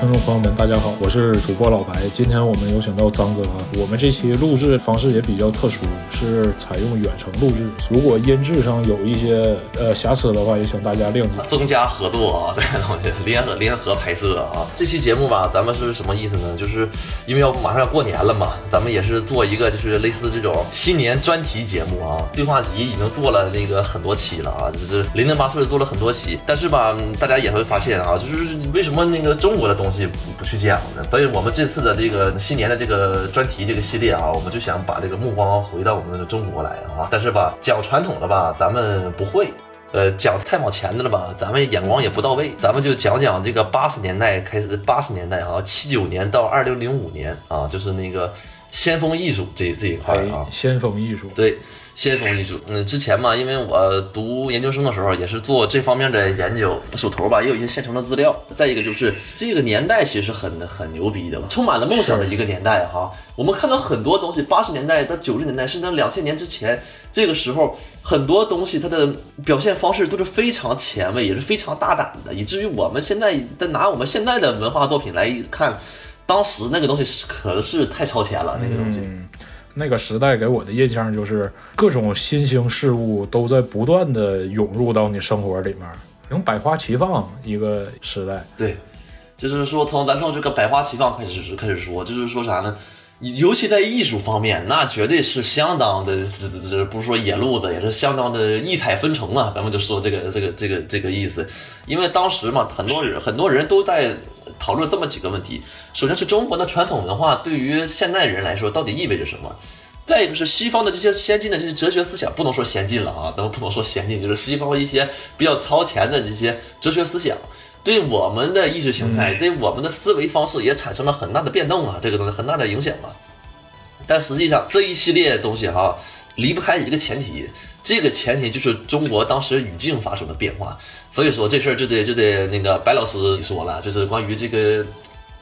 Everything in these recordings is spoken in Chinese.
观众朋友们，大家好，我是主播老白。今天我们有请到张哥啊。我们这期录制方式也比较特殊，是采用远程录制。如果音质上有一些呃瑕疵的话，也请大家谅解。增加合作啊，这些东西联合联合拍摄啊。这期节目吧，咱们是什么意思呢？就是因为要马上要过年了嘛，咱们也是做一个就是类似这种新年专题节目啊。对话集已经做了那个很多期了啊，就是零零八碎做了很多期。但是吧，大家也会发现啊，就是为什么那个中国的东不不去讲的？所以我们这次的这个新年的这个专题这个系列啊，我们就想把这个目光回到我们的中国来啊。但是吧，讲传统的吧，咱们不会。呃，讲太往前的了吧，咱们眼光也不到位，咱们就讲讲这个八十年代开始，八十年代啊，七九年到二零零五年啊，就是那个先锋艺术这这一块啊，先锋艺术，对。先锋艺术，嗯，之前嘛，因为我读研究生的时候也是做这方面的研究，手头吧也有一些现成的资料。再一个就是这个年代其实很 很牛逼的，充满了梦想的一个年代哈。我们看到很多东西，八十年代到九十年代，甚至两千年之前，这个时候很多东西它的表现方式都是非常前卫，也是非常大胆的，以至于我们现在在拿我们现在的文化作品来看，当时那个东西可是太超前了，那个东西。那个时代给我的印象就是各种新兴事物都在不断的涌入到你生活里面，能百花齐放一个时代。对，就是说从咱从这个百花齐放开始开始说，就是说啥呢？尤其在艺术方面，那绝对是相当的，这这不是说野路子，也是相当的异彩纷呈啊。咱们就说这个这个这个这个意思，因为当时嘛，很多人很多人都在。讨论这么几个问题，首先是中国的传统文化对于现代人来说到底意味着什么？再一个是西方的这些先进的这些哲学思想，不能说先进了啊，咱们不能说先进，就是西方一些比较超前的这些哲学思想，对我们的意识形态，对我们的思维方式也产生了很大的变动啊，这个东西很大的影响啊。但实际上这一系列东西哈，离不开一个前提。这个前提就是中国当时语境发生的变化，所以说这事儿就得就得那个白老师说了，就是关于这个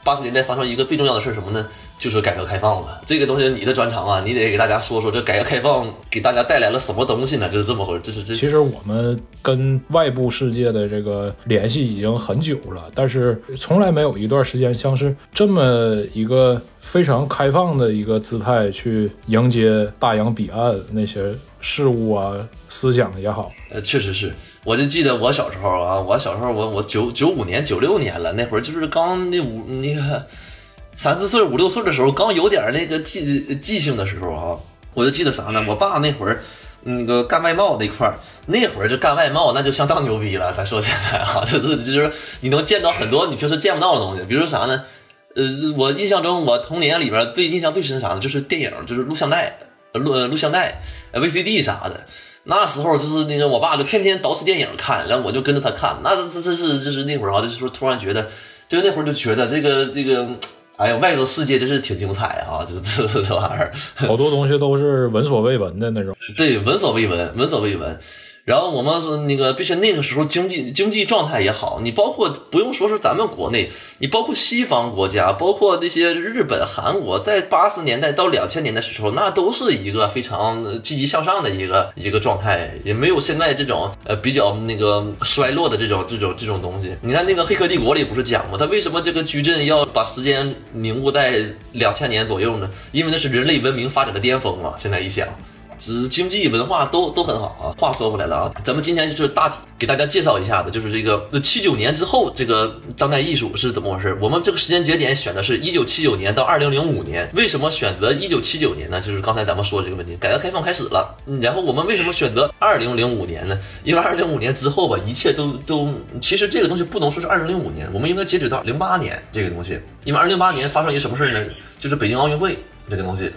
八十年代发生一个最重要的事儿什么呢？就是改革开放了。这个东西你的专长啊，你得给大家说说这改革开放给大家带来了什么东西呢？就是这么回事，这是这。其实我们跟外部世界的这个联系已经很久了，但是从来没有一段时间像是这么一个非常开放的一个姿态去迎接大洋彼岸那些。事物啊，思想也好，呃，确实是。我就记得我小时候啊，我小时候我我九九五年九六年了，那会儿就是刚那五那个三四岁五六岁的时候，刚有点那个记记性的时候啊，我就记得啥呢？我爸那会儿那个干外贸那块儿，那会儿就干外贸，那就相当牛逼了。咱说起来啊，就是就是你能见到很多你平时见不到的东西，比如说啥呢？呃，我印象中我童年里边最印象最深啥呢？就是电影，就是录像带。录录像带、VCD 啥的，那时候就是那个我爸就天天捯饬电影看，然后我就跟着他看。那这这这是就是那会儿啊，就是说突然觉得，就那会儿就觉得这个这个，哎呀，外头世界真是挺精彩啊！就这这这玩意儿，好多东西都是闻所未闻的那种。对，闻所未闻，闻所未闻。然后我们是那个，并且那个时候经济经济状态也好，你包括不用说是咱们国内，你包括西方国家，包括那些日本、韩国，在八十年代到两千年的时候，那都是一个非常积极向上的一个一个状态，也没有现在这种呃比较那个衰落的这种这种这种东西。你看那个《黑客帝国》里不是讲吗？他为什么这个矩阵要把时间凝固在两千年左右呢？因为那是人类文明发展的巅峰嘛。现在一想。只经济文化都都很好啊。话说回来了啊，咱们今天就是大体给大家介绍一下的，就是这个七九年之后这个当代艺术是怎么回事。我们这个时间节点选的是一九七九年到二零零五年。为什么选择一九七九年呢？就是刚才咱们说的这个问题，改革开放开始了。然后我们为什么选择二零零五年呢？因为二零零五年之后吧，一切都都其实这个东西不能说是二零零五年，我们应该截止到零八年这个东西。因为二零零八年发生一个什么事呢？就是北京奥运会这个东西。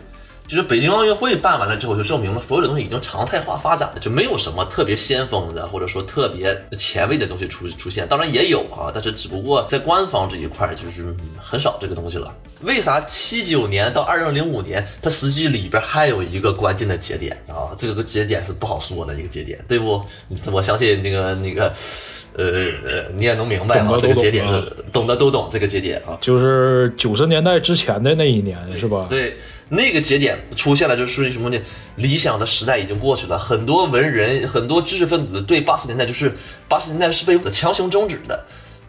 就是北京奥运会办完了之后，就证明了所有的东西已经常态化发展了，就没有什么特别先锋的或者说特别前卫的东西出出现。当然也有啊，但是只不过在官方这一块就是很少这个东西了。为啥七九年到二零零五年，它实际里边还有一个关键的节点啊？这个节点是不好说的一个节点，对不？我相信那个那个，呃呃，你也能明白啊，这个节点是懂的都懂这个节点啊，就是九十年代之前的那一年是吧？对。那个节点出现了，就是什么呢？理想的时代已经过去了，很多文人、很多知识分子对八十年代就是八十年代是被强行终止的。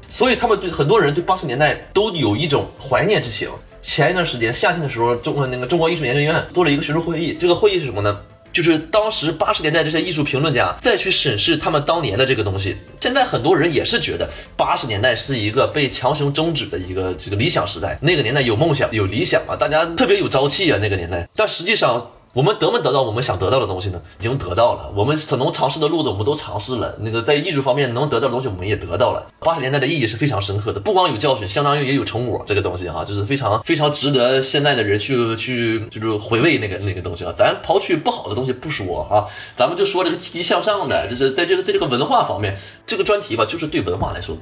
所以他们对很多人对八十年代都有一种怀念之情。前一段时间夏天的时候，中那个中国艺术研究院做了一个学术会议，这个会议是什么呢？就是当时八十年代这些艺术评论家再去审视他们当年的这个东西。现在很多人也是觉得八十年代是一个被强行终止的一个这个理想时代。那个年代有梦想有理想啊，大家特别有朝气啊，那个年代。但实际上。我们得没得到我们想得到的东西呢？已经得到了。我们所能尝试的路子，我们都尝试了。那个在艺术方面能得到的东西，我们也得到了。八十年代的意义是非常深刻的，不光有教训，相当于也有成果。这个东西哈，就是非常非常值得现在的人去去就是回味那个那个东西啊。咱刨去不好的东西不说啊，咱们就说这个积极向上的，就是在这个在这个文化方面，这个专题吧，就是对文化来说，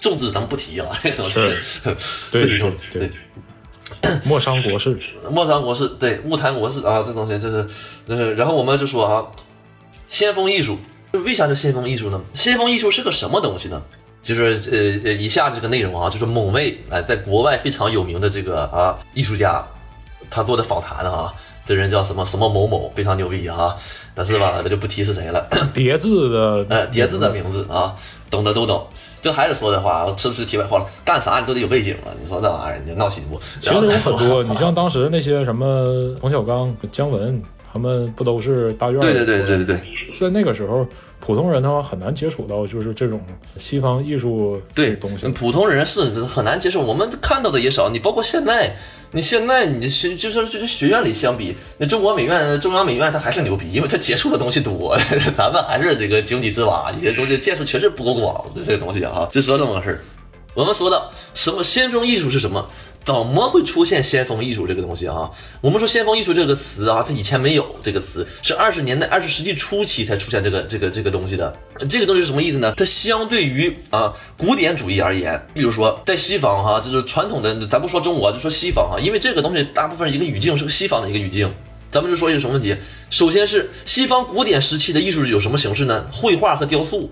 政治咱们不提啊，这个东西。对对对。莫商国事，莫商国事，对，勿谈国事啊，这东西就是，就是，然后我们就说啊，先锋艺术，为啥叫先锋艺术呢？先锋艺术是个什么东西呢？就是呃呃，以下这个内容啊，就是某位哎，在国外非常有名的这个啊艺术家，他做的访谈啊，这人叫什么什么某某，非常牛逼啊，但是吧，他就不提是谁了，叠字的，呃，叠字的名字啊，懂的都懂。就还是说的话，是不是题外话了？干啥你都得有背景啊！你说这玩意儿，你闹心不？其实有很多，你像当时那些什么冯小刚、姜文，他们不都是大院？对对对对对对，在那个时候。普通人的话很难接触到，就是这种西方艺术对东西。普通人是很难接受，我们看到的也少。你包括现在，你现在你学就是就是学院里相比，那中国美院、中央美院它还是牛逼，因为它接触的东西多。咱们还是这个井底之蛙，有些东西见识确实不够广。这些东西啊，就说这么个事儿。我们说的什么先锋艺术是什么？怎么会出现先锋艺术这个东西啊？我们说先锋艺术这个词啊，它以前没有这个词，是二十年代二十世纪初期才出现这个这个这个东西的。这个东西是什么意思呢？它相对于啊古典主义而言，比如说在西方哈，就是传统的，咱不说中国，就说西方哈，因为这个东西大部分一个语境是个西方的一个语境，咱们就说一个什么问题？首先是西方古典时期的艺术有什么形式呢？绘画和雕塑，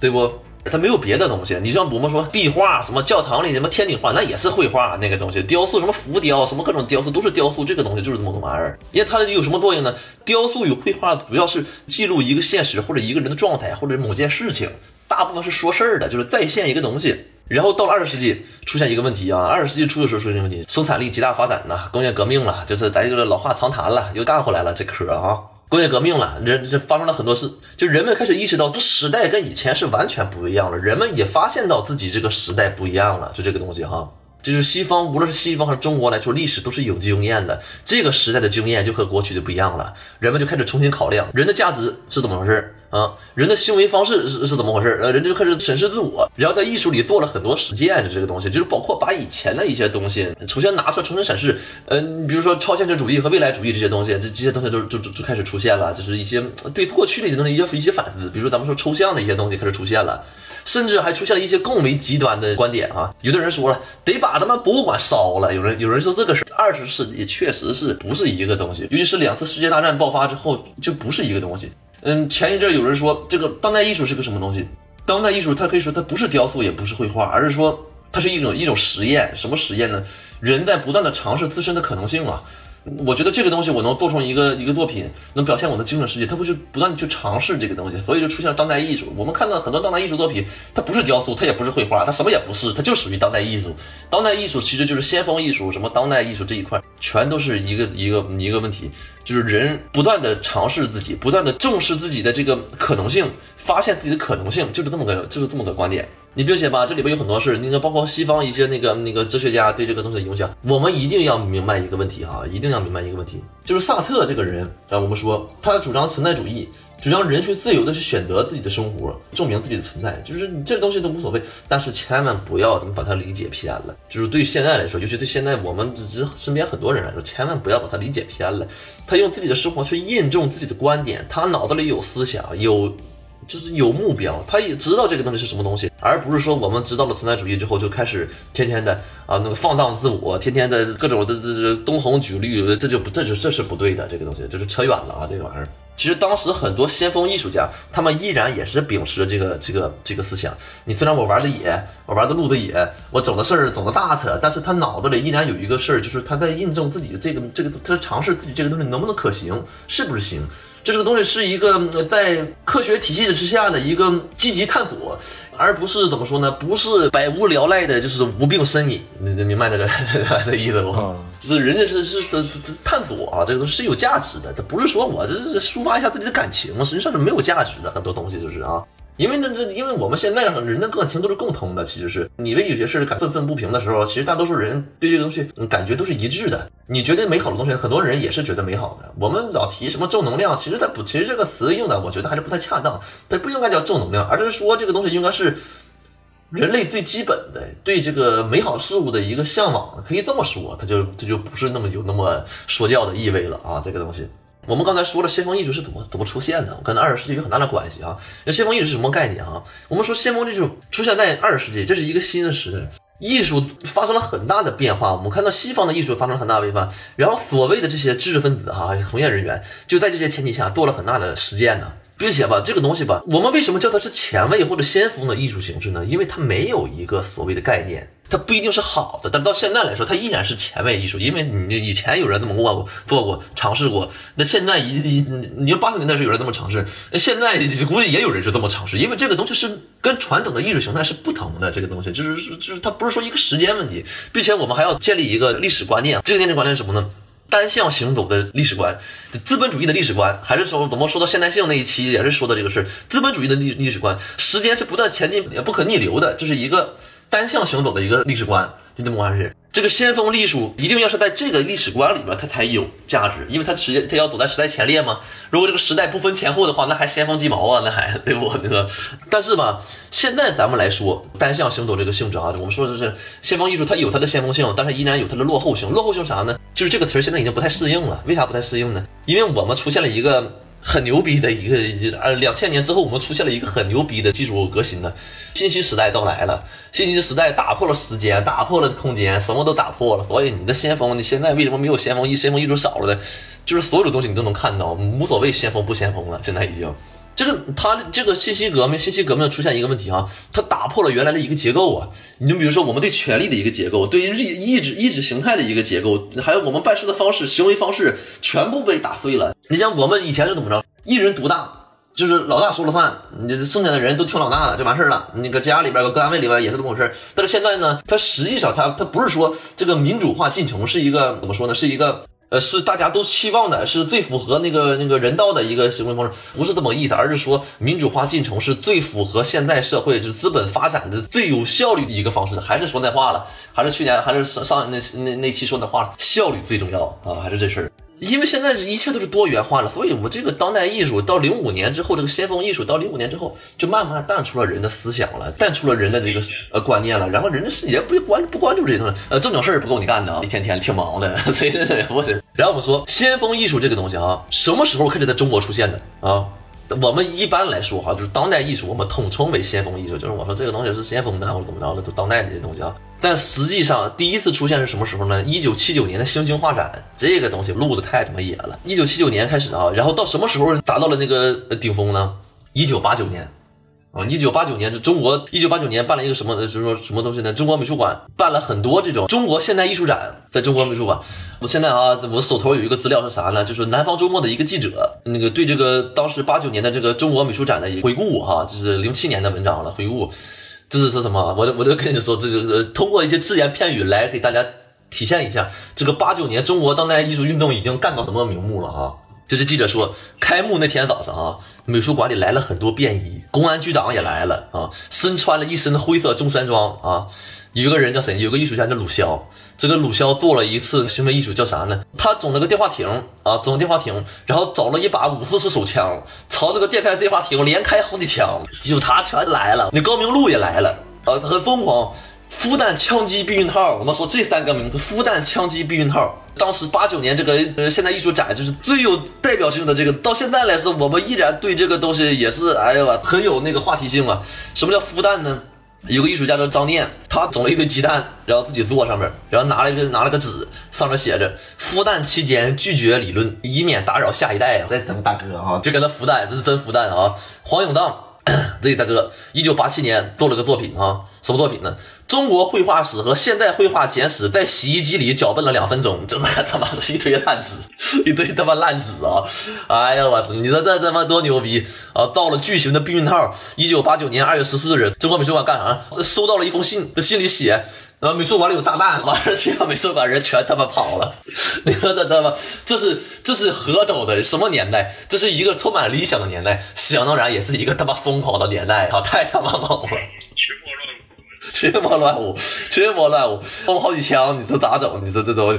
对不？它没有别的东西，你像我们说壁画，什么教堂里什么天顶画，那也是绘画那个东西，雕塑什么浮雕，什么各种雕塑都是雕塑，这个东西就是这么个玩意儿。因为它有什么作用呢？雕塑与绘画主要是记录一个现实或者一个人的状态或者某件事情，大部分是说事儿的，就是再现一个东西。然后到了二十世纪出现一个问题啊，二十世纪初的时候出现问题，生产力极大发展呐，工业革命了，就是咱就是老话常谈了，又干回来了这嗑啊。工业革命了，人这发生了很多事，就人们开始意识到，这时代跟以前是完全不一样了。人们也发现到自己这个时代不一样了，就这个东西哈，就是西方，无论是西方还是中国来说，历史都是有经验的。这个时代的经验就和过去就不一样了，人们就开始重新考量人的价值是怎么回事。啊，人的行为方式是是怎么回事？呃，人就开始审视自我，然后在艺术里做了很多实践，就这个东西，就是包括把以前的一些东西重新拿出来重新审视。嗯，比如说超现实主义和未来主义这些东西，这这些东西都就就就开始出现了，就是一些对过去的一些东西一些一些反思。比如说咱们说抽象的一些东西开始出现了，甚至还出现了一些更为极端的观点啊。有的人说了，得把他们博物馆烧了。有人有人说这个是二十世纪确实是不是一个东西，尤其是两次世界大战爆发之后就不是一个东西。嗯，前一阵有人说这个当代艺术是个什么东西？当代艺术它可以说它不是雕塑，也不是绘画，而是说它是一种一种实验。什么实验呢？人在不断的尝试自身的可能性啊。我觉得这个东西我能做成一个一个作品，能表现我的精神世界，它不是不断的去尝试这个东西，所以就出现了当代艺术。我们看到很多当代艺术作品，它不是雕塑，它也不是绘画，它什么也不是，它就属于当代艺术。当代艺术其实就是先锋艺术，什么当代艺术这一块，全都是一个一个一个问题，就是人不断的尝试自己，不断的重视自己的这个可能性，发现自己的可能性，就是这么个就是这么个观点。你并且吧，这里边有很多事，那个包括西方一些那个那个哲学家对这个东西的影响，我们一定要明白一个问题哈，一定要明白一个问题，就是萨特这个人啊，我们说他主张存在主义，主张人去自由的去选择自己的生活，证明自己的存在，就是你这东西都无所谓，但是千万不要怎么把它理解偏了，就是对现在来说，尤其对现在我们只是身边很多人来说，千万不要把它理解偏了，他用自己的生活去印证自己的观点，他脑子里有思想有。就是有目标，他也知道这个东西是什么东西，而不是说我们知道了存在主义之后就开始天天的啊那个放荡自我，天天的各种的这这东红举绿，这就不这就这是不对的，这个东西就是扯远了啊，这个玩意儿。其实当时很多先锋艺术家，他们依然也是秉持这个这个这个思想。你虽然我玩的野，我玩的路子野，我整的事儿整的大扯，但是他脑子里依然有一个事儿，就是他在印证自己这个这个，他尝试自己这个东西能不能可行，是不是行。这个东西是一个在科学体系之下的一个积极探索，而不是怎么说呢？不是百无聊赖的，就是无病呻吟。你你明白这个 这意思不？就是人家是是是是探索啊，这个是有价值的。他不是说我这是抒发一下自己的感情，实际上是没有价值的。很多东西就是啊。因为那这，因为我们现在人的感情都是共通的，其实是你为有些事感愤愤不平的时候，其实大多数人对这个东西感觉都是一致的。你觉得美好的东西，很多人也是觉得美好的。我们老提什么正能量，其实它不，其实这个词用的，我觉得还是不太恰当。它不应该叫正能量，而是说这个东西应该是人类最基本的对这个美好事物的一个向往，可以这么说，它就它就不是那么有那么说教的意味了啊，这个东西。我们刚才说了，先锋艺术是怎么怎么出现的？跟二十世纪有很大的关系啊。那先锋艺术是什么概念啊？我们说先锋艺术出现在二十世纪，这是一个新的时代，艺术发生了很大的变化。我们看到西方的艺术发生了很大的变化，然后所谓的这些知识分子哈，从业人员就在这些前提下做了很大的实践呢。并且吧，这个东西吧，我们为什么叫它是前卫或者先锋的艺术形式呢？因为它没有一个所谓的概念。它不一定是好的，但到现在来说，它依然是前卫艺术，因为你以前有人这么过过、做过、尝试过，那现在一一你说八十年代时有人这么尝试，那现在估计也有人就这么尝试，因为这个东西是跟传统的艺术形态是不同的，这个东西就是是就是它不是说一个时间问题，并且我们还要建立一个历史观念，这个历史观念是什么呢？单向行走的历史观，资本主义的历史观，还是说怎么说到现代性那一期也是说的这个事儿资本主义的历历史观，时间是不断前进，也不可逆流的，这是一个。单向行走的一个历史观，就这么回事。这个先锋艺术一定要是在这个历史观里边，它才有价值，因为它时间它要走在时代前列嘛。如果这个时代不分前后的话，那还先锋鸡毛啊，那还对不？那个，但是吧，现在咱们来说单向行走这个性质啊，我们说的是先锋艺术，它有它的先锋性，但是依然有它的落后性。落后性啥呢？就是这个词儿现在已经不太适应了。为啥不太适应呢？因为我们出现了一个。很牛逼的一个，呃，两千年之后，我们出现了一个很牛逼的技术革新的，信息时代到来了，信息时代打破了时间，打破了空间，什么都打破了。所以你的先锋，你现在为什么没有先锋一？先锋艺术少了呢？就是所有的东西你都能看到，无所谓先锋不先锋了，现在已经。就是它这个信息革命，信息革命出现一个问题哈，它打破了原来的一个结构啊。你就比如说我们对权力的一个结构，对意意志意志形态的一个结构，还有我们办事的方式、行为方式，全部被打碎了。你像我们以前是怎么着，一人独大，就是老大说了算，你剩下的人都听老大的就完事儿了。那个家里边、搁单位里边也是这么回事。但是现在呢，它实际上它它不是说这个民主化进程是一个怎么说呢？是一个。呃，是大家都期望的，是最符合那个那个人道的一个行为方式，不是这么个意思，而是说民主化进程是最符合现代社会就是资本发展的最有效率的一个方式。还是说那话了，还是去年还是上那那那期说那话，效率最重要啊，还是这事儿。因为现在一切都是多元化了，所以我这个当代艺术到零五年之后，这个先锋艺术到零五年之后，就慢慢淡出了人的思想了，淡出了人的这个呃观念了。然后人的世界不关不关注这些东西，呃，正经事儿不够你干的啊，一天天挺忙的，所以 我。然后我们说先锋艺术这个东西啊，什么时候开始在中国出现的啊？我们一般来说哈，就是当代艺术，我们统称为先锋艺术，就是我说这个东西是先锋的或者怎么着的，就当代的这些东西啊。但实际上，第一次出现是什么时候呢？一九七九年的星星画展，这个东西录的太他妈野了。一九七九年开始啊，然后到什么时候达到了那个顶峰呢？一九八九年，啊，一九八九年是中国一九八九年办了一个什么，什么什么东西呢？中国美术馆办了很多这种中国现代艺术展，在中国美术馆。我现在啊，我手头有一个资料是啥呢？就是南方周末的一个记者，那个对这个当时八九年的这个中国美术展的回顾哈，就是零七年的文章了，回顾。这是说什么？我我就跟你说，这就是通过一些只言片语来给大家体现一下，这个八九年中国当代艺术运动已经干到什么名目了啊？就是记者说，开幕那天早上啊，美术馆里来了很多便衣，公安局长也来了啊，身穿了一身灰色中山装啊。有一个人叫谁？有个艺术家叫鲁肖。这个鲁肖做了一次行为艺术，叫啥呢？他整了个电话亭啊，整电话亭，然后找了一把五四式手枪，朝这个电台电话亭连开好几枪，警察全来了，那高明路也来了啊，很疯狂。孵蛋枪击避孕套，我们说这三个名字，孵蛋枪击避孕套，当时八九年这个呃现代艺术展就是最有代表性的这个，到现在来说，我们依然对这个东西也是哎呀很有那个话题性啊。什么叫孵蛋呢？有个艺术家叫张念，他整了一堆鸡蛋，然后自己坐上面，然后拿了一个拿了个纸，上面写着“孵蛋期间拒绝理论，以免打扰下一代”啊。这咱们大哥啊，就跟他孵蛋，这是真孵蛋啊。黄永荡。这大哥，一九八七年做了个作品啊，什么作品呢？中国绘画史和现代绘画简史在洗衣机里搅拌了两分钟，真的他妈的一堆烂纸，一堆他妈烂纸啊！哎呀，我操！你说这他妈多牛逼啊！造了巨型的避孕套。一九八九年二月十四日，中国美术馆干啥？收到了一封信，这信里写。然后美术馆里有炸弹，完事其他美术馆人全他妈跑了。你说这他妈这是这是何等的什么年代？这是一个充满理想的年代，想当然也是一个他妈疯狂的年代啊！太他妈猛了，群魔乱舞，群魔乱舞，我好几枪，你说咋整？你说这都。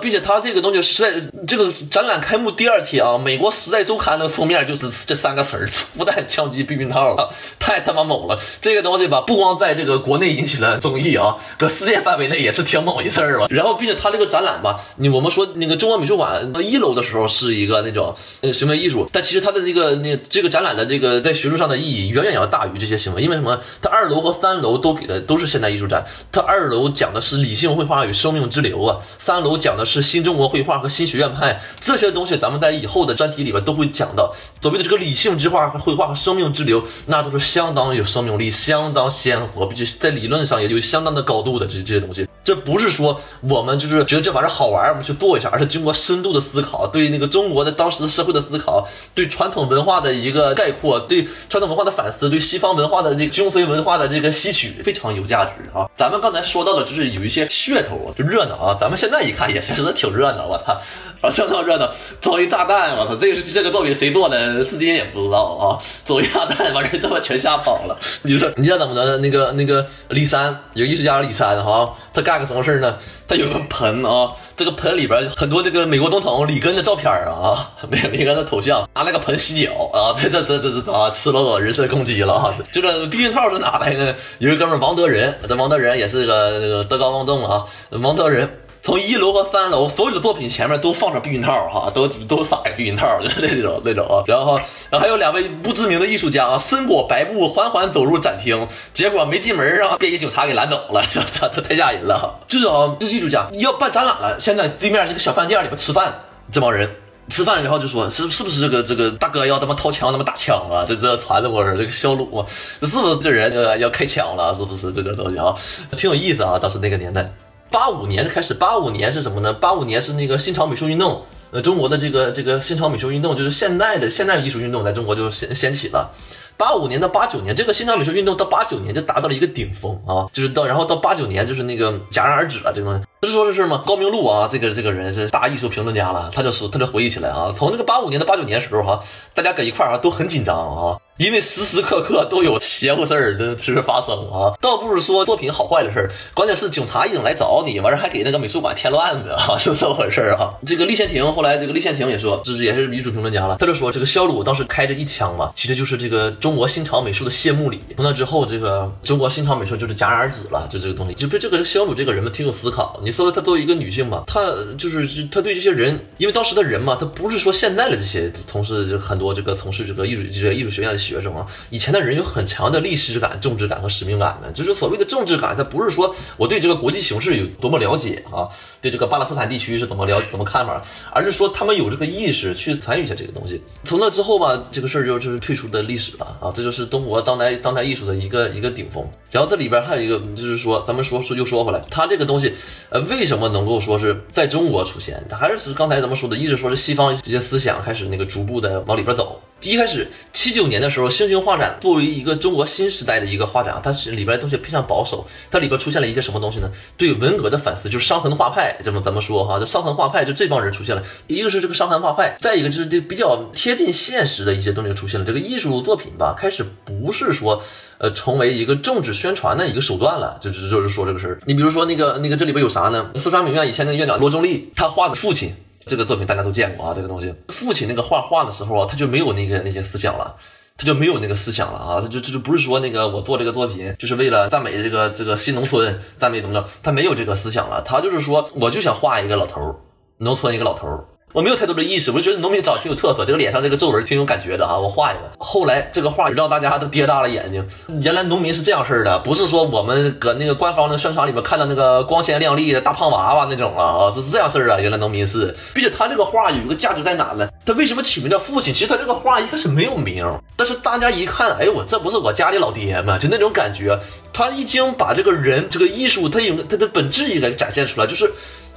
并且他这个东西是在这个展览开幕第二天啊，美国《时代周刊》的封面就是这三个词儿：复弹枪击避孕套，太他妈猛了！这个东西吧，不光在这个国内引起了争议啊，搁世界范围内也是挺猛一事儿了。然后，并且他这个展览吧，你我们说那个中国美术馆一楼的时候是一个那种呃行为艺术，但其实它的那个那这个展览的这个在学术上的意义远远要大于这些行为，因为什么？它二楼和三楼都给的都是现代艺术展，它二楼讲的是理性绘画与生命之流啊，三楼讲的。是新中国绘画和新学院派这些东西，咱们在以后的专题里边都会讲到。所谓的这个理性之画和绘画和生命之流，那都是相当有生命力、相当鲜活，并且在理论上也有相当的高度的这这些东西。这不是说我们就是觉得这玩意儿好玩，我们去做一下，而是经过深度的思考，对那个中国的当时的社会的思考，对传统文化的一个概括，对传统文化的反思，对西方文化的这个精髓文化的这个吸取，非常有价值啊！咱们刚才说到的，就是有一些噱头，就热闹啊。咱们现在一看，也确实挺热闹，我操，啊，相当热闹，走一炸弹，我操，这个是这个作品谁做的，至今也不知道啊。走一炸弹，把人他妈全吓跑了。你说，你知道怎么的？那个那个李山，有艺术家李山哈，他干。干什么事呢？他有个盆啊，这个盆里边很多这个美国总统里根的照片啊，里里根的头像，拿那个盆洗脚啊，这这这这这啊？赤裸裸人身攻击了啊！这个避孕套是哪来的？有一哥们王德仁，这王德仁也是个那个德高望重啊，王德仁。从一楼和三楼所有的作品前面都放上避孕套，哈，都都撒个避孕套，就是那种那种啊。然后，然后还有两位不知名的艺术家啊，身裹白布缓缓走入展厅，结果没进门让便衣警察给拦走了，这这太吓人了。就是啊，这艺术家要办展览了，现在对面那个小饭店里边吃饭，这帮人吃饭，然后就说是是不是这个这个大哥要他妈掏枪，他妈打枪啊？这这传着我这个小鲁，这是不是这人要要开枪了？是不是这点东西啊？挺有意思啊，当时那个年代。八五年开始，八五年是什么呢？八五年是那个新潮美术运动，呃，中国的这个这个新潮美术运动就是现代的现代艺术运动，在中国就掀掀起了。八五年到八九年，这个新潮美术运动到八九年就达到了一个顶峰啊，就是到然后到八九年就是那个戛然而止了，这东西不是说这事吗？高明路啊，这个这个人是大艺术评论家了，他就说他就回忆起来啊，从那个八五年到八九年时候哈，大家搁一块儿啊都很紧张啊。因为时时刻刻都有邪乎事儿的是发生啊，倒不是说作品好坏的事儿，关键是警察已经来找你，完事还给那个美术馆添乱子啊，是这么回事儿啊。这个立宪庭后来这个立宪庭也说，这是也是女主评论家了，他就说这个肖鲁当时开着一枪嘛，其实就是这个中国新潮美术的谢幕礼。从那之后，这个中国新潮美术就是戛然而止了，就这个东西。就对这个肖鲁这个人嘛，挺有思考。你说他作为一个女性嘛，她就是她对这些人，因为当时的人嘛，他不是说现在的这些从事很多这个从事这个艺术这个艺术学院的学生啊，以前。的人有很强的历史感、政治感和使命感的，就是所谓的政治感，它不是说我对这个国际形势有多么了解啊，对这个巴勒斯坦地区是怎么了解怎么看法，而是说他们有这个意识去参与一下这个东西。从那之后吧，这个事儿就是退出的历史了啊，这就是中国当代当代艺术的一个一个顶峰。然后这里边还有一个，就是说咱们说说又说回来，它这个东西，呃，为什么能够说是在中国出现？它还是刚才咱们说的，一直说是西方这些思想开始那个逐步的往里边走。一开始七九年的时候，星星画展作为一个中国新时代的一个画展啊，它是里边的东西非常保守，它里边出现了一些什么东西呢？对文革的反思，就是伤痕画派，这么怎么说哈？这伤痕画派就这帮人出现了，一个是这个伤痕画派，再一个就是这比较贴近现实的一些东西出现了。这个艺术作品吧，开始不是说呃成为一个政治宣传的一个手段了，就是就是说这个事儿。你比如说那个那个这里边有啥呢？四川美院以前那个院长罗中立，他画的父亲。这个作品大家都见过啊，这个东西，父亲那个画画的时候啊，他就没有那个那些思想了，他就没有那个思想了啊，他就这就不是说那个我做这个作品就是为了赞美这个这个新农村，赞美怎么着，他没有这个思想了，他就是说我就想画一个老头儿，农村一个老头儿，我没有太多的意识，我就觉得农民长得挺有特色，这个脸上这个皱纹挺有感觉的哈，我画一个。后来这个画让大家都憋大了眼睛，原来农民是这样式的，不是说我们搁那个官方的宣传里面看到那个光鲜亮丽的大胖娃娃那种啊啊，是这样式的。原来农民是，并且他这个画有一个价值在哪呢？他为什么起名叫父亲？其实他这个画一开始没有名，但是大家一看，哎呦我这不是我家里老爹吗？就那种感觉。他已经把这个人这个艺术，他有他的本质也给展现出来，就是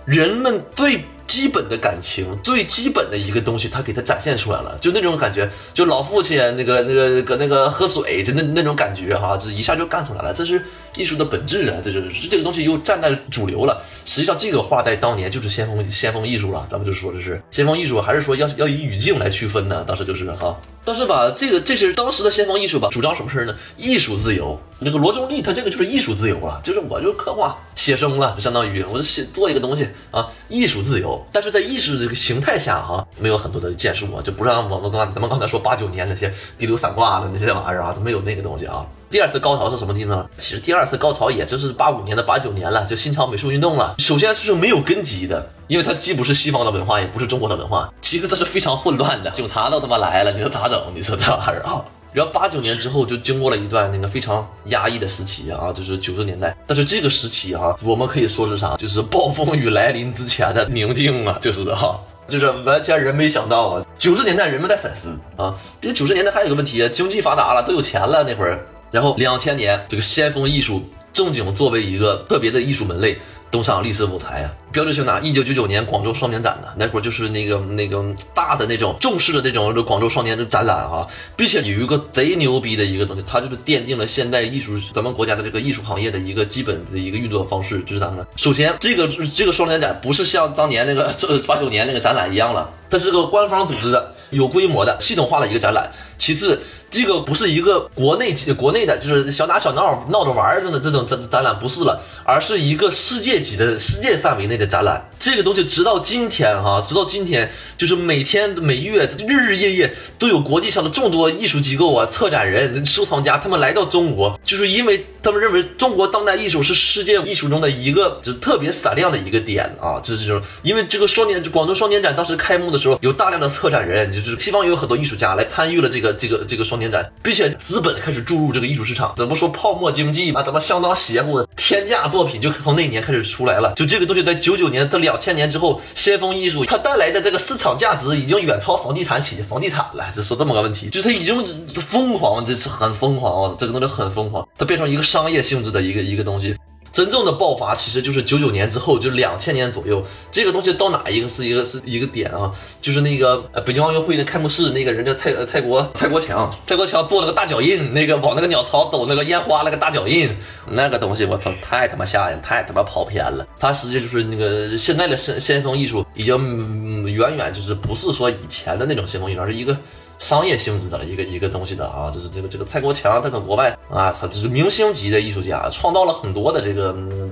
人们最。基本的感情，最基本的一个东西，他给他展现出来了，就那种感觉，就老父亲那个那个搁那个喝水，就那那种感觉哈，这一下就干出来了，这是艺术的本质啊，这就是这个东西又站在主流了。实际上，这个画在当年就是先锋先锋艺术了，咱们就说这是先锋艺术，还是说要要以语境来区分呢？当时就是哈。但是吧，这个这是当时的先锋艺术吧，主张什么事儿呢？艺术自由。那个罗中立他这个就是艺术自由了，就是我就刻画写生了，就相当于我就写做一个东西啊，艺术自由。但是在艺术这个形态下哈，没有很多的建树啊，就不像我们刚咱们刚才说八九年那些滴流散挂的那些玩意儿啊，都没有那个东西啊。第二次高潮是什么地方？其实第二次高潮也就是八五年的八九年了，就新潮美术运动了。首先是没有根基的，因为它既不是西方的文化，也不是中国的文化。其次它是非常混乱的，警察都他妈来了，你说咋整？你说这玩意儿啊？然后八九年之后就经过了一段那个非常压抑的时期啊，就是九十年代。但是这个时期哈，我们可以说是啥？就是暴风雨来临之前的宁静啊，就是哈，就是完全人没想到啊。九十年代人们在反思啊，因为九十年代还有个问题，经济发达了，都有钱了那会儿。然后两千年这个先锋艺术正经作为一个特别的艺术门类。登上历史舞台啊！标志性的，一九九九年广州双年展呢，那会儿就是那个那个大的那种正式的那种广州双年展览啊，并且有一个贼牛逼的一个东西，它就是奠定了现代艺术咱们国家的这个艺术行业的一个基本的一个运作方式，就是咱们首先这个这个双年展不是像当年那个这八九年那个展览一样了，它是个官方组织的、有规模的、系统化的一个展览。其次。这个不是一个国内国内的，就是小打小闹闹着玩儿的这种展展览不是了，而是一个世界级的世界范围内的展览。这个东西直到今天哈，直到今天就是每天每月日日夜夜都有国际上的众多艺术机构啊、策展人、收藏家他们来到中国，就是因为他们认为中国当代艺术是世界艺术中的一个就特别闪亮的一个点啊，就是这种。因为这个双年广州双年展当时开幕的时候，有大量的策展人，就是西方也有很多艺术家来参与了这个这个这个双年。展，并且资本开始注入这个艺术市场，怎么说泡沫经济啊？怎么相当邪乎的天价作品就从那年开始出来了。就这个东西在九九年到两千年之后，先锋艺术它带来的这个市场价值已经远超房地产企业房地产了。这说这么个问题，就是它已经疯狂，这是很疯狂啊！这个东西很疯狂，它变成一个商业性质的一个一个东西。真正的爆发其实就是九九年之后，就两千年左右，这个东西到哪一个是一个是一个点啊？就是那个北京奥运会的开幕式，那个人叫蔡蔡国蔡国强，蔡国强做了个大脚印，那个往那个鸟巢走那个烟花那个大脚印，那个东西我操太他妈吓人，太他妈跑偏了。它实际就是那个现在的先先锋艺术，已经远远就是不是说以前的那种先锋艺术，而是一个。商业性质的一个一个东西的啊，这是这个这个蔡国强，他跟国外啊，他这是明星级的艺术家，创造了很多的这个嗯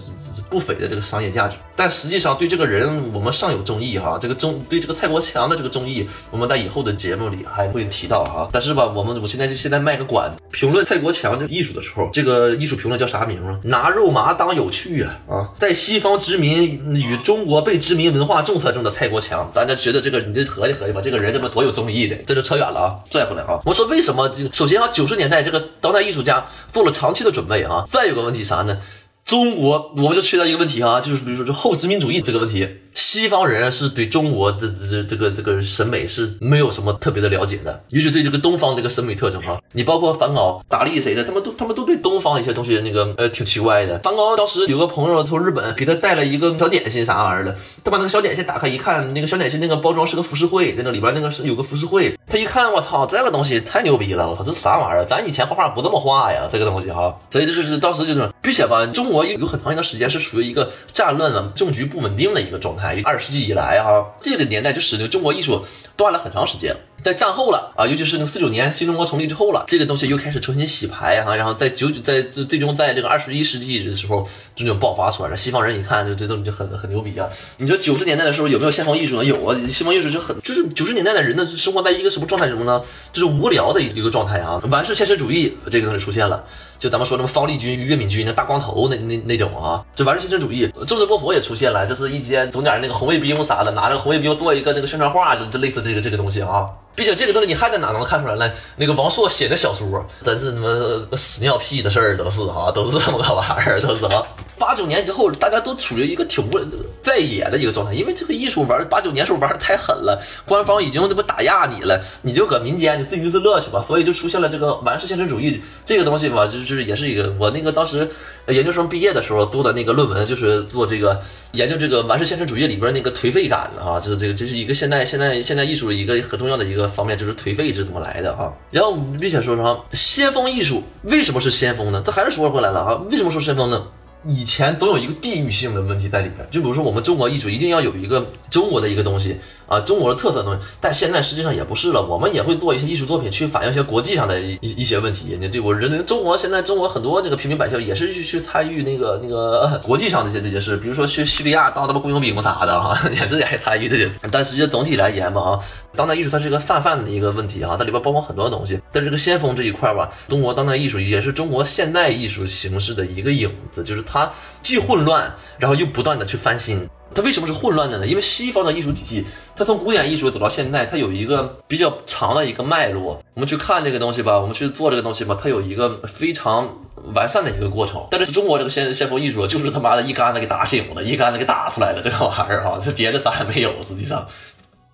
不菲的这个商业价值。但实际上对这个人我们尚有争议哈，这个争对这个蔡国强的这个争议，我们在以后的节目里还会提到哈。但是吧，我们我现在就现在卖个关，评论蔡国强这个艺术的时候，这个艺术评论叫啥名啊？拿肉麻当有趣啊啊！在西方殖民与中国被殖民文化政策中的蔡国强，大家觉得这个你这合计合计吧，这个人他妈多有争议的，这就扯远啊，拽回来啊！我说为什么？首先啊，九十年代这个当代艺术家做了长期的准备啊。再有个问题啥呢？中国我们就缺到一个问题啊，就是比如说这后殖民主义这个问题。西方人是对中国这这这个这个审美是没有什么特别的了解的，尤其对这个东方这个审美特征哈，你包括梵高、达利谁的，他们都他们都对东方一些东西那个呃挺奇怪的。梵高当时有个朋友从日本给他带了一个小点心啥玩意儿的，他把那个小点心打开一看，那个小点心那个包装是个浮世绘，在那里边那个是有个浮世绘，他一看我操，这个东西太牛逼了，我操这是啥玩意儿？咱以前画画不这么画呀，这个东西哈，所以这就是当时就是，并且吧，中国有有很长一段时间是属于一个战乱的、政局不稳定的一个状态，二十世纪以。来哈，这个年代就使得中国艺术断了很长时间。在战后了啊，尤其是那个四九年新中国成立之后了，这个东西又开始重新洗牌哈，然后在九九在最终在这个二十一世纪的时候，这种爆发出来了。西方人一看就这东西就很很牛逼啊！你说九十年代的时候有没有先锋艺术呢？有啊，先锋艺术就很就是九十年代的人呢，生活在一个什么状态？什么呢？就是无聊的一个状态啊，完事现实主义这个东西出现了。就咱们说什么方力钧、岳敏君那大光头那那那种啊，这完事现实主义，政治波勃也出现了，这是一些整点那个红卫兵啥的，拿那个红卫兵做一个那个宣传画，就就类似这个这个东西啊。并且这个东西你还在哪能看出来呢？那个王朔写的小说，真是他妈屎尿屁的事儿，都是哈，都是这么个玩意儿，都是哈。八九年之后，大家都处于一个挺不在野的一个状态，因为这个艺术玩八九年时候玩的太狠了，官方已经这不打压你了，你就搁民间你自娱自乐去吧，所以就出现了这个完事现实主义这个东西吧，就是是也是一个我那个当时研究生毕业的时候做的那个论文，就是做这个研究这个完事现实主义里边那个颓废感的啊，就是这个这是一个现代现代现代艺术一个很重要的一个方面，就是颓废是怎么来的啊。然后并且说说先锋艺术为什么是先锋呢？这还是说回来了啊，为什么说先锋呢？以前总有一个地域性的问题在里边，就比如说我们中国艺术一定要有一个中国的一个东西啊，中国的特色东西，但现在实际上也不是了，我们也会做一些艺术作品去反映一些国际上的一一些问题。你对我人中国现在中国很多这个平民百姓也是去去参与那个 那个国际上的一些这些事，比如说去叙利亚当他们雇佣兵啥的哈，也是也参与这些。但实际总体来言吧啊，当代艺术它是一个泛泛的一个问题啊，它里边包括很多东西。但是这个先锋这一块吧，中国当代艺术也是中国现代艺术形式的一个影子，就是它既混乱，然后又不断的去翻新。它为什么是混乱的呢？因为西方的艺术体系，它从古典艺术走到现代，它有一个比较长的一个脉络。我们去看这个东西吧，我们去做这个东西吧，它有一个非常完善的一个过程。但是中国这个先先锋艺术，就是他妈的一竿子给打醒了，一竿子给打出来了这个玩意儿啊，这别的啥也没有。实际上，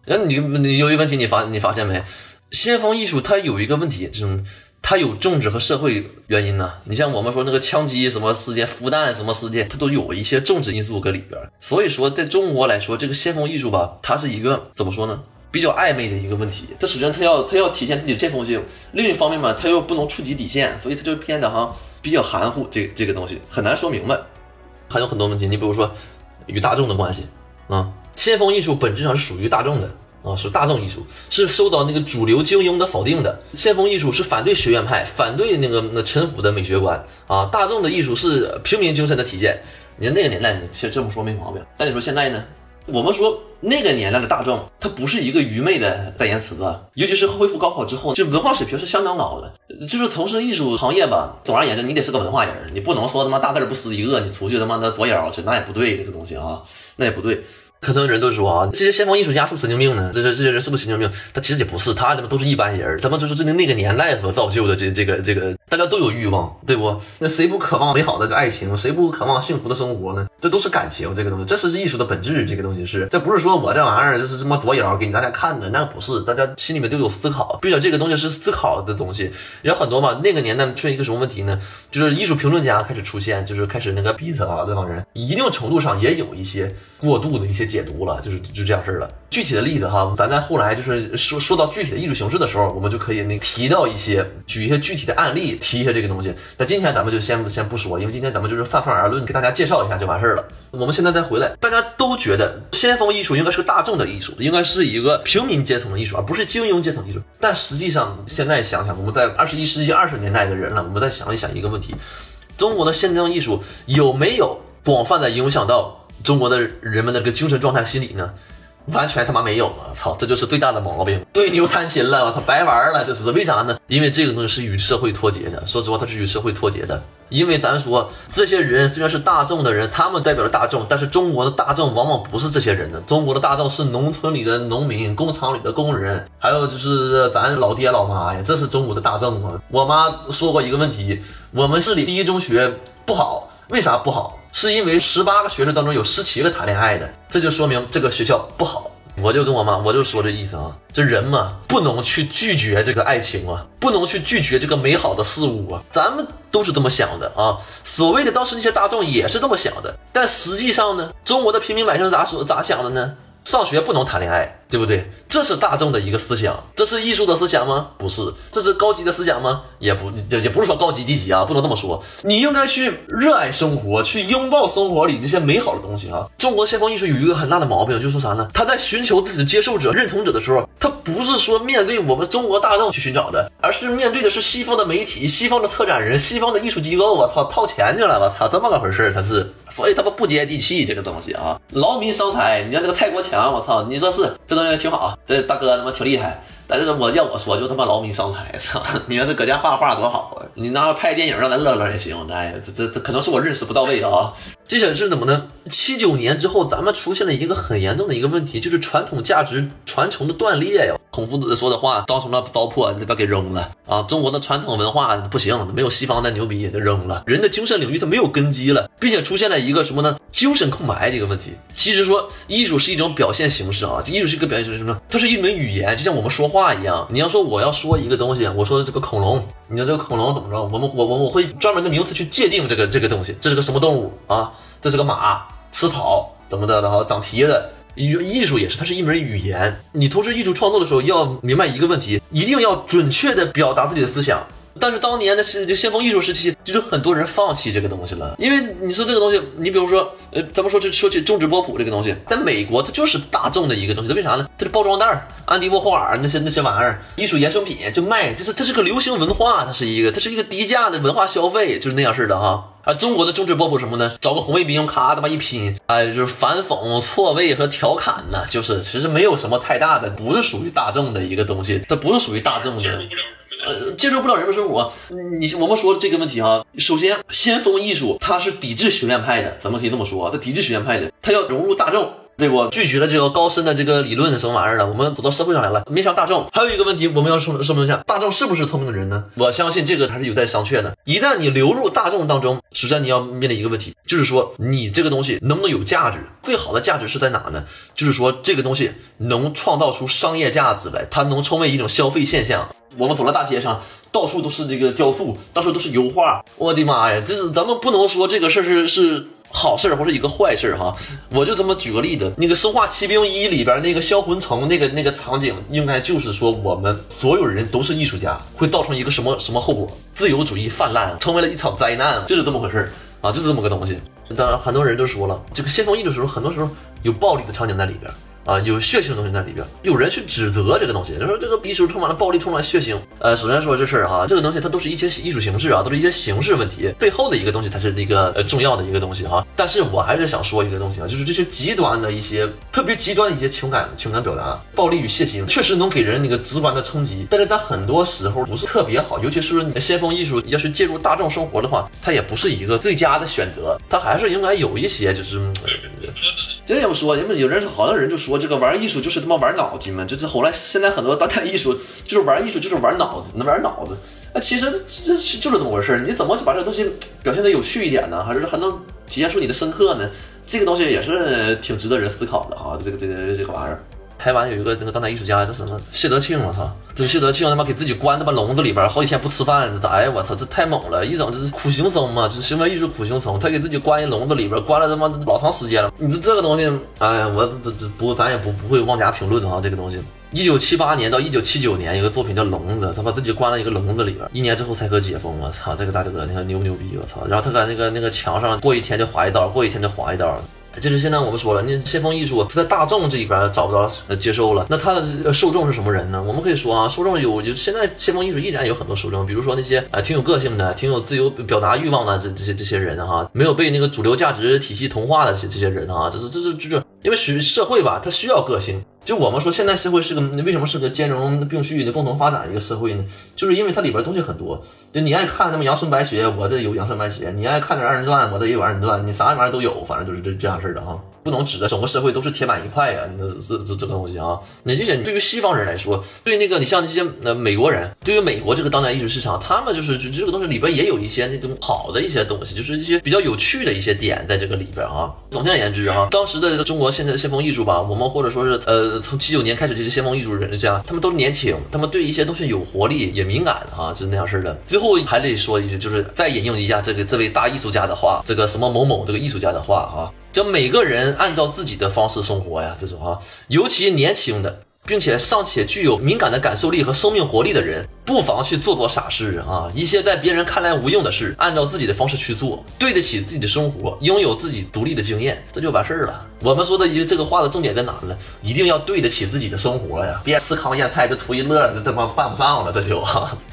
那你你有一个问题，你发你发现没？先锋艺术它有一个问题，就是它有政治和社会原因呢。你像我们说那个枪击什么事件、复旦什么事件，它都有一些政治因素搁里边。所以说，在中国来说，这个先锋艺术吧，它是一个怎么说呢？比较暧昧的一个问题。它首先它要它要体现自己的先锋性，另一方面嘛，它又不能触及底线，所以它就偏的哈比较含糊。这这个东西很难说明白，还有很多问题。你比如说与大众的关系啊，先锋艺术本质上是属于大众的。啊，是大众艺术，是受到那个主流精英的否定的。先锋艺术是反对学院派，反对那个那陈腐的美学观啊。大众的艺术是平民精神的体现。你看那个年代，其实这么说没毛病。但你说现在呢？我们说那个年代的大众，它不是一个愚昧的代言词啊。尤其是恢复高考之后，这文化水平是相当高的。就是从事艺术行业吧，总而言之，你得是个文化人，你不能说他妈大字不识一个，你出去他妈的作妖去，那也不对，这个东西啊，那也不对。可能人都说啊，这些先锋艺术家是不是神经病呢？这些这些人是不是神经病？他其实也不是，他他妈都是一般人，他妈就是这个那个年代所造就的这这个这个，大家都有欲望，对不？那谁不渴望美好的爱情？谁不渴望幸福的生活呢？这都是感情，这个东西，这是艺术的本质。这个东西是，这不是说我这玩意儿就是这么左眼给你大家看的，那不是，大家心里面都有思考，并且这个东西是思考的东西。有很多嘛，那个年代出现一个什么问题呢？就是艺术评论家开始出现，就是开始那个 beat 啊，这帮人一定程度上也有一些过度的一些解读了，就是。就这样式儿了。具体的例子哈，咱在后来就是说说到具体的艺术形式的时候，我们就可以那提到一些，举一些具体的案例，提一下这个东西。那今天咱们就先先不说，因为今天咱们就是泛泛而论，给大家介绍一下就完事儿了。我们现在再回来，大家都觉得先锋艺术应该是个大众的艺术，应该是一个平民阶层的艺术，而不是精英阶层艺术。但实际上，现在想想，我们在二十一世纪二十年代的人了，我们再想一想一个问题：中国的先锋艺术有没有广泛的影响到？中国的人们的个精神状态、心理呢，完全他妈没有啊！操，这就是最大的毛病，对牛弹琴了，我操，白玩了，这是为啥呢？因为这个东西是与社会脱节的。说实话，它是与社会脱节的。因为咱说这些人虽然是大众的人，他们代表着大众，但是中国的大众往往不是这些人的。中国的大众是农村里的农民、工厂里的工人，还有就是咱老爹老妈呀，这是中国的大众啊。我妈说过一个问题：我们市里第一中学不好，为啥不好？是因为十八个学生当中有十七个谈恋爱的，这就说明这个学校不好。我就跟我妈，我就说这意思啊，这人嘛，不能去拒绝这个爱情啊，不能去拒绝这个美好的事物啊。咱们都是这么想的啊。所谓的当时那些大众也是这么想的，但实际上呢，中国的平民百姓咋说咋想的呢？上学不能谈恋爱，对不对？这是大众的一个思想，这是艺术的思想吗？不是，这是高级的思想吗？也不，也也不是说高级低级啊，不能这么说。你应该去热爱生活，去拥抱生活里这些美好的东西啊。中国先锋艺术有一个很大的毛病，就是啥呢？他在寻求自己的接受者、认同者的时候，他不是说面对我们中国大众去寻找的，而是面对的是西方的媒体、西方的策展人、西方的艺术机构。我操，掏钱去了！我操，这么个回事儿，他是，所以他妈不接地气这个东西啊，劳民伤财。你像这个泰国强，我操，你说是这东西挺好，这大哥他妈挺厉害。但是我要我说就他妈劳民伤财，操！你说这搁家画画多好啊！你拿拍电影让咱乐乐也行。哎呀，这这这可能是我认识不到位啊。这些是怎么呢？七九年之后，咱们出现了一个很严重的一个问题，就是传统价值传承的断裂呀。孔夫子说的话，刀什么糟粕，你把给扔了啊！中国的传统文化不行，没有西方的牛逼，就扔了。人的精神领域它没有根基了，并且出现了一个什么呢？精神空白这个问题。其实说艺术是一种表现形式啊，艺术是一个表现形式什么？它是一门语言，就像我们说话一样。你要说我要说一个东西，我说的这个恐龙，你说这个恐龙怎么着？我们我我我会专门的名词去界定这个这个东西，这是个什么动物啊？这是个马，吃草怎么的的哈？长蹄子。艺艺术也是，它是一门语言。你从事艺术创作的时候，要明白一个问题，一定要准确的表达自己的思想。但是当年的是就先锋艺术时期，就是很多人放弃这个东西了。因为你说这个东西，你比如说，呃，咱们说这说起中指波普这个东西，在美国它就是大众的一个东西。它为啥呢？它是包装袋、安迪沃霍尔那些那些玩意儿，艺术衍生品就卖，就是它是个流行文化，它是一个，它是一个低价的文化消费，就是那样式的哈。啊，中国的中指波普什么呢？找个红卫兵，咔他妈一拼，哎，就是反讽、错位和调侃呢，就是其实没有什么太大的，不是属于大众的一个东西，它不是属于大众的。呃，接受不了人们生活。你我们说这个问题哈，首先先锋艺术它是抵制学院派的，咱们可以这么说，它抵制学院派的，它要融入大众。对我？拒绝了这个高深的这个理论什么玩意儿了？我们走到社会上来了，面向大众。还有一个问题，我们要说说明一下，大众是不是聪明的人呢？我相信这个还是有待商榷的。一旦你流入大众当中，首先你要面临一个问题，就是说你这个东西能不能有价值？最好的价值是在哪呢？就是说这个东西能创造出商业价值来，它能成为一种消费现象。我们走到大街上，到处都是这个雕塑，到处都是油画。我的妈呀，这是咱们不能说这个事儿是是。好事或是一个坏事哈，我就这么举个例子，那个《生化奇兵一》里边那个销魂城那个那个场景，应该就是说我们所有人都是艺术家，会造成一个什么什么后果？自由主义泛滥，成为了一场灾难，就是这么回事儿啊，就是这么个东西。当然，很多人都说了，这个先锋艺术的时候，很多时候有暴力的场景在里边。啊，有血腥的东西在里边，有人去指责这个东西，就说这个艺术充满了暴力，充满了血腥。呃，首先说这事儿哈，这个东西它都是一些艺术形式啊，都是一些形式问题，背后的一个东西才是那个呃重要的一个东西哈。但是我还是想说一个东西啊，就是这些极端的一些特别极端的一些情感情感表达，暴力与血腥确实能给人那个直观的冲击，但是在很多时候不是特别好，尤其是你的先锋艺术要是介入大众生活的话，它也不是一个最佳的选择，它还是应该有一些就是。这么说，人们有人好多人就说这个玩艺术就是他妈玩脑筋嘛，就是后来现在很多当代艺术就是玩艺术就是玩脑子，能玩脑子。那其实这就是这么回事，你怎么去把这东西表现的有趣一点呢？还是还能体现出你的深刻呢？这个东西也是挺值得人思考的啊，这个这个这个玩意儿。台湾有一个那个当代艺术家叫什么谢德庆了哈，这个谢德庆他妈给自己关他妈笼子里边好几天不吃饭，这咋呀？我操，这太猛了！一整这是苦行僧嘛，这是行为艺术苦行僧，他给自己关一笼子里边，关了他妈老长时间了。你这这个东西，哎呀，我这这不，咱也不不会妄加评论啊。这个东西，一九七八年到一九七九年，有个作品叫《笼子》，他把自己关了一个笼子里边，一年之后才可解封。我操，这个大哥你看牛不牛逼？我操！然后他搁那个那个墙上过一天就划一刀，过一天就划一刀。就是现在我们说了，那先锋艺术在大众这一边找不着呃接受了，那它的受众是什么人呢？我们可以说啊，受众有就现在先锋艺术依然有很多受众，比如说那些啊挺有个性的、挺有自由表达欲望的这这些这些人哈，没有被那个主流价值体系同化的这这些人啊，这是这这这是因为学社会吧，它需要个性。就我们说，现在社会是个为什么是个兼容并蓄的共同发展一个社会呢？就是因为它里边东西很多。就你爱看那么阳春白雪，我这有阳春白雪；你爱看点二人转，我这也有二人转。你啥玩意儿都有，反正就是这这样式的哈。不能指着整个社会都是铁板一块呀，那这这这个东西啊。那这些对于西方人来说，对那个你像那些呃美国人，对于美国这个当代艺术市场，他们就是就这个东西里边也有一些那种好的一些东西，就是一些比较有趣的一些点在这个里边啊。总而言之啊，当时的中国现在的先锋艺术吧，我们或者说是呃从七九年开始这些先锋艺术人家，他们都年轻，他们对一些东西有活力，也敏感啊，就是那样式的。最后还得说一句，就是再引用一下这个这位大艺术家的话，这个什么某某这个艺术家的话啊。就每个人按照自己的方式生活呀，这种啊，尤其年轻的。并且尚且具有敏感的感受力和生命活力的人，不妨去做做傻事啊！一些在别人看来无用的事，按照自己的方式去做，对得起自己的生活，拥有自己独立的经验，这就完事儿了。我们说的一这个话的重点在哪呢？一定要对得起自己的生活呀！别吃糠咽菜，这图一乐，这他妈犯不上了，这就。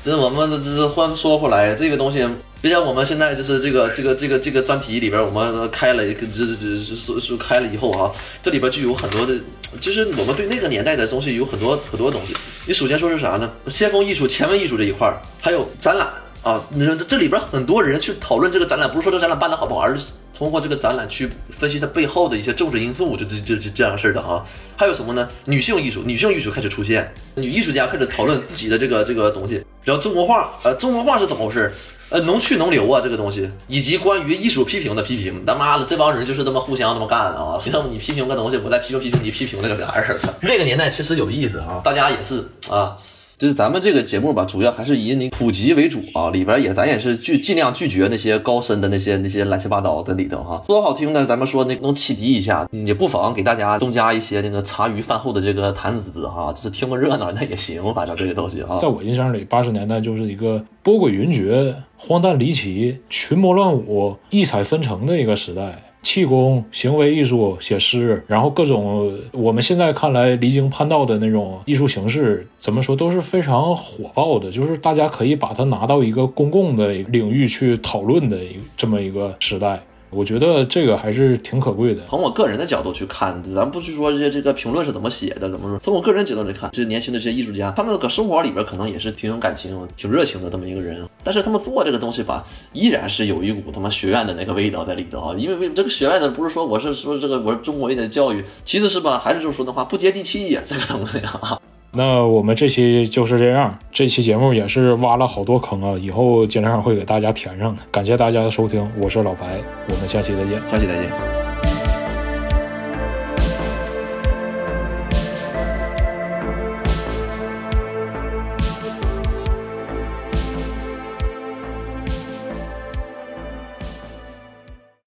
这我们这这是换说回来，这个东西。就像我们现在就是这个这个这个这个专题里边，我们开了一个这这这说说开了以后啊，这里边就有很多的，其实我们对那个年代的东西有很多很多东西。你首先说是啥呢？先锋艺术、前卫艺术这一块儿，还有展览啊。你说这里边很多人去讨论这个展览，不是说这展览办的好不好，而是通过这个展览去分析它背后的一些政治因素，就这这这这样式的啊。还有什么呢？女性艺术，女性艺术开始出现，女艺术家开始讨论自己的这个这个东西。然后中国画，呃，中国画是怎么回事？呃，能去能留啊，这个东西，以及关于艺术批评的批评，他妈的，这帮人就是这么互相这么干啊！你你批评个东西，我再批评批评你批评那个啥。那个年代确实有意思啊，大家也是啊。就是咱们这个节目吧，主要还是以你普及为主啊，里边也咱也是拒尽量拒绝那些高深的那些那些乱七八糟的里头哈。说好听的，咱们说那能启迪一下，也不妨给大家增加一些那个茶余饭后的这个谈资哈，就是听个热闹那也行，反正这个东西啊。在我印象里，八十年代就是一个波诡云谲、荒诞离奇、群魔乱舞、异彩纷呈的一个时代。气功、行为艺术、写诗，然后各种我们现在看来离经叛道的那种艺术形式，怎么说都是非常火爆的，就是大家可以把它拿到一个公共的领域去讨论的这么一个时代。我觉得这个还是挺可贵的。从我个人的角度去看，咱不去说这些这个评论是怎么写的，怎么说？从我个人角度来看，这些年轻的这些艺术家，他们搁生活里边可能也是挺有感情、挺热情的这么一个人。但是他们做这个东西吧，依然是有一股他妈学院的那个味道在里头啊。因为为这个学院的不是说我是说这个我是中国人的教育，其实是吧，还是就是说的话不接地气呀，这个东西啊。那我们这期就是这样，这期节目也是挖了好多坑啊，以后尽量会给大家填上的。感谢大家的收听，我是老白，我们下期再见，下期再见。